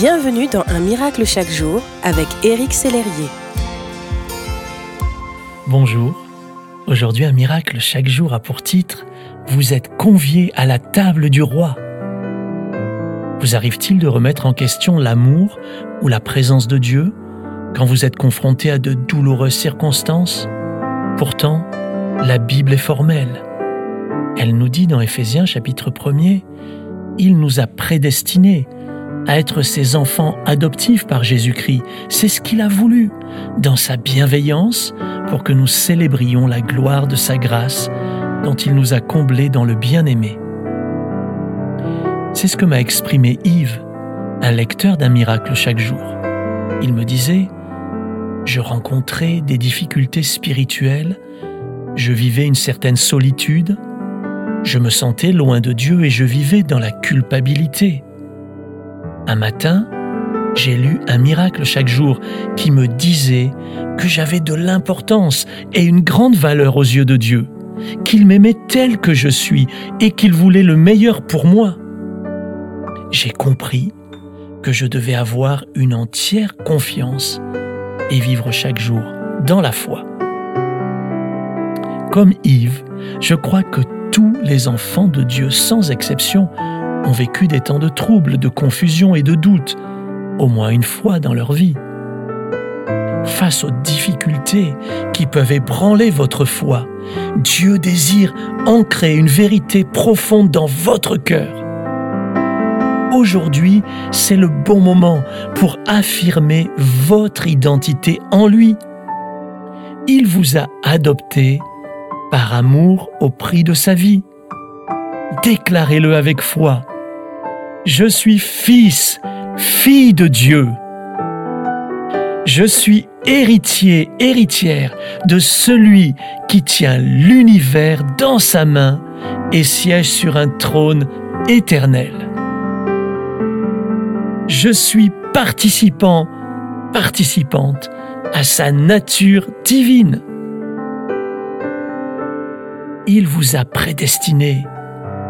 Bienvenue dans Un miracle chaque jour avec Éric Sellerier. Bonjour. Aujourd'hui, Un miracle chaque jour a pour titre Vous êtes conviés à la table du roi. Vous arrive-t-il de remettre en question l'amour ou la présence de Dieu quand vous êtes confronté à de douloureuses circonstances? Pourtant, la Bible est formelle. Elle nous dit dans Éphésiens chapitre 1er, Il nous a prédestinés à être ses enfants adoptifs par Jésus-Christ. C'est ce qu'il a voulu, dans sa bienveillance, pour que nous célébrions la gloire de sa grâce dont il nous a comblés dans le bien-aimé. C'est ce que m'a exprimé Yves, un lecteur d'un miracle chaque jour. Il me disait, je rencontrais des difficultés spirituelles, je vivais une certaine solitude, je me sentais loin de Dieu et je vivais dans la culpabilité. Un matin, j'ai lu un miracle chaque jour qui me disait que j'avais de l'importance et une grande valeur aux yeux de Dieu, qu'il m'aimait tel que je suis et qu'il voulait le meilleur pour moi. J'ai compris que je devais avoir une entière confiance et vivre chaque jour dans la foi. Comme Yves, je crois que tous les enfants de Dieu, sans exception, ont vécu des temps de troubles, de confusion et de doute, au moins une fois dans leur vie. Face aux difficultés qui peuvent ébranler votre foi, Dieu désire ancrer une vérité profonde dans votre cœur. Aujourd'hui, c'est le bon moment pour affirmer votre identité en lui. Il vous a adopté par amour au prix de sa vie. Déclarez-le avec foi. Je suis fils, fille de Dieu. Je suis héritier, héritière de celui qui tient l'univers dans sa main et siège sur un trône éternel. Je suis participant, participante à sa nature divine. Il vous a prédestiné,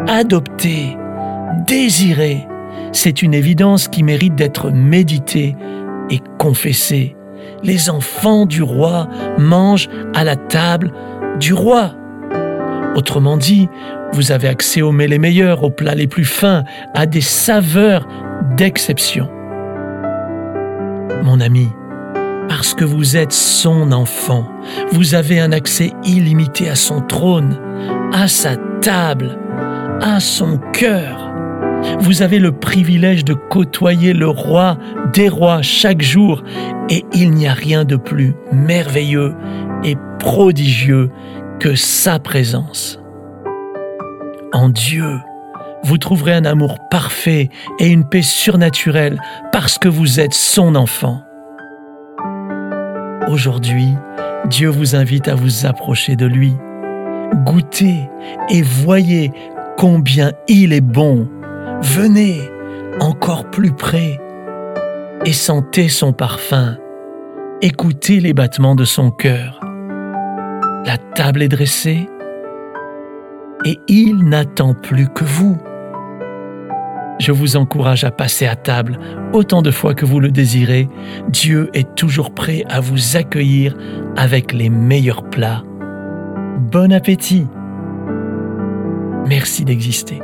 adopté, désiré. C'est une évidence qui mérite d'être méditée et confessée. Les enfants du roi mangent à la table du roi. Autrement dit, vous avez accès aux mets les meilleurs, aux plats les plus fins, à des saveurs d'exception. Mon ami, parce que vous êtes son enfant, vous avez un accès illimité à son trône, à sa table, à son cœur. Vous avez le privilège de côtoyer le roi des rois chaque jour et il n'y a rien de plus merveilleux et prodigieux que sa présence. En Dieu, vous trouverez un amour parfait et une paix surnaturelle parce que vous êtes son enfant. Aujourd'hui, Dieu vous invite à vous approcher de lui. Goûtez et voyez combien il est bon Venez encore plus près et sentez son parfum. Écoutez les battements de son cœur. La table est dressée et il n'attend plus que vous. Je vous encourage à passer à table autant de fois que vous le désirez. Dieu est toujours prêt à vous accueillir avec les meilleurs plats. Bon appétit. Merci d'exister.